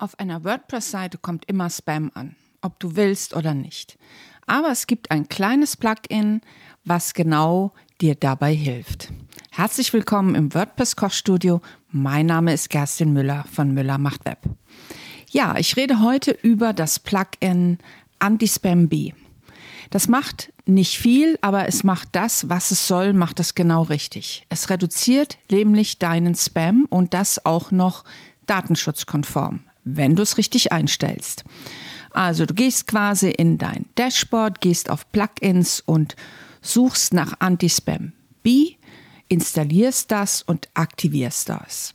Auf einer WordPress-Seite kommt immer Spam an, ob du willst oder nicht. Aber es gibt ein kleines Plugin, was genau dir dabei hilft. Herzlich willkommen im WordPress Kochstudio. Mein Name ist Kerstin Müller von Müller macht Web. Ja, ich rede heute über das Plugin Anti-Spam B. Das macht nicht viel, aber es macht das, was es soll, macht es genau richtig. Es reduziert nämlich deinen Spam und das auch noch datenschutzkonform wenn du es richtig einstellst. Also du gehst quasi in dein Dashboard, gehst auf Plugins und suchst nach Anti-Spam B, installierst das und aktivierst das.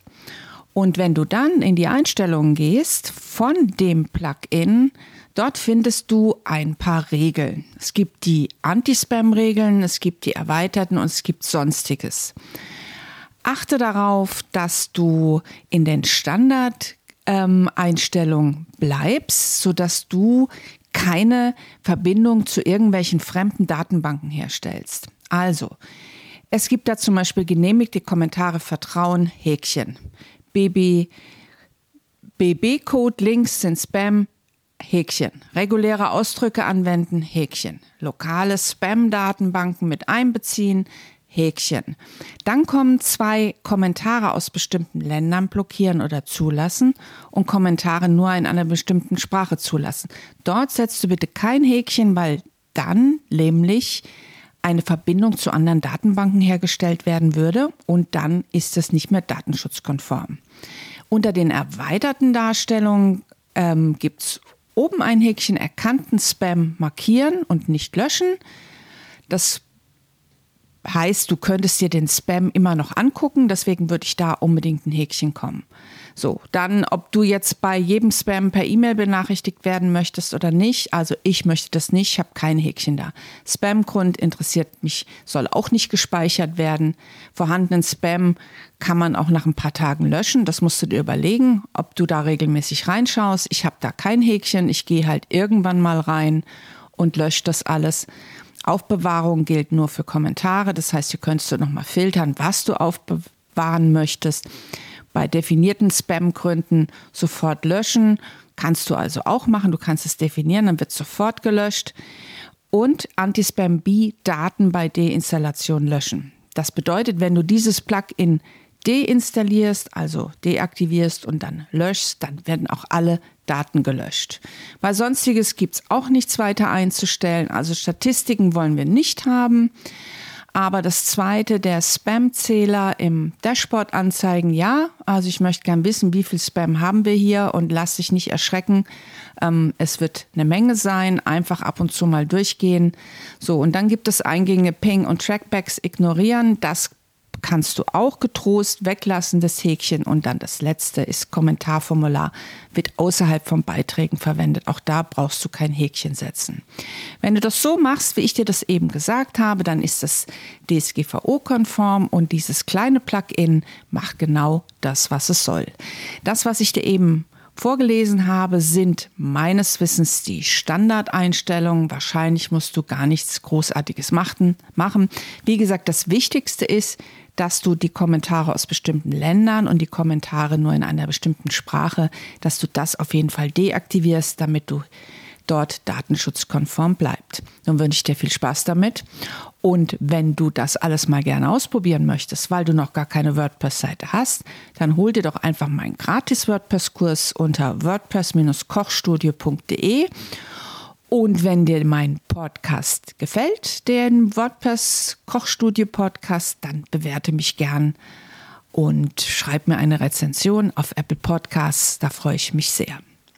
Und wenn du dann in die Einstellungen gehst von dem Plugin, dort findest du ein paar Regeln. Es gibt die Anti-Spam-Regeln, es gibt die erweiterten und es gibt sonstiges. Achte darauf, dass du in den Standard ähm, Einstellung bleibst, sodass du keine Verbindung zu irgendwelchen fremden Datenbanken herstellst. Also, es gibt da zum Beispiel genehmigte Kommentare Vertrauen, Häkchen. BB, BB-Code, Links sind Spam, Häkchen. Reguläre Ausdrücke anwenden, Häkchen. Lokale Spam-Datenbanken mit einbeziehen, Häkchen. Dann kommen zwei Kommentare aus bestimmten Ländern blockieren oder zulassen und Kommentare nur in einer bestimmten Sprache zulassen. Dort setzt du bitte kein Häkchen, weil dann nämlich eine Verbindung zu anderen Datenbanken hergestellt werden würde und dann ist es nicht mehr datenschutzkonform. Unter den erweiterten Darstellungen ähm, gibt es oben ein Häkchen erkannten Spam markieren und nicht löschen. Das heißt, du könntest dir den Spam immer noch angucken, deswegen würde ich da unbedingt ein Häkchen kommen. So, dann, ob du jetzt bei jedem Spam per E-Mail benachrichtigt werden möchtest oder nicht. Also ich möchte das nicht, ich habe kein Häkchen da. Spamgrund interessiert mich, soll auch nicht gespeichert werden. Vorhandenen Spam kann man auch nach ein paar Tagen löschen. Das musst du dir überlegen, ob du da regelmäßig reinschaust. Ich habe da kein Häkchen, ich gehe halt irgendwann mal rein und lösche das alles. Aufbewahrung gilt nur für Kommentare. Das heißt, hier könntest du nochmal filtern, was du aufbewahren möchtest. Bei definierten Spam-Gründen sofort löschen. Kannst du also auch machen. Du kannst es definieren, dann wird sofort gelöscht. Und Anti-Spam-B-Daten bei Deinstallation löschen. Das bedeutet, wenn du dieses Plugin deinstallierst, also deaktivierst und dann löschst, dann werden auch alle Daten gelöscht. Bei Sonstiges gibt es auch nichts weiter einzustellen. Also Statistiken wollen wir nicht haben. Aber das zweite, der Spam-Zähler im Dashboard anzeigen, ja. Also ich möchte gern wissen, wie viel Spam haben wir hier und lass dich nicht erschrecken. Ähm, es wird eine Menge sein. Einfach ab und zu mal durchgehen. So, und dann gibt es Eingänge Ping und Trackbacks ignorieren. Das kannst du auch getrost weglassen, das Häkchen. Und dann das letzte ist Kommentarformular, wird außerhalb von Beiträgen verwendet. Auch da brauchst du kein Häkchen setzen. Wenn du das so machst, wie ich dir das eben gesagt habe, dann ist das DSGVO-konform und dieses kleine Plugin macht genau das, was es soll. Das, was ich dir eben vorgelesen habe, sind meines Wissens die Standardeinstellungen. Wahrscheinlich musst du gar nichts Großartiges machen. Wie gesagt, das Wichtigste ist, dass du die Kommentare aus bestimmten Ländern und die Kommentare nur in einer bestimmten Sprache, dass du das auf jeden Fall deaktivierst, damit du dort datenschutzkonform bleibt. Nun wünsche ich dir viel Spaß damit. Und wenn du das alles mal gerne ausprobieren möchtest, weil du noch gar keine WordPress-Seite hast, dann hol dir doch einfach meinen gratis WordPress-Kurs unter wordpress-kochstudio.de und wenn dir mein Podcast gefällt, den WordPress Kochstudio Podcast, dann bewerte mich gern und schreib mir eine Rezension auf Apple Podcasts. Da freue ich mich sehr.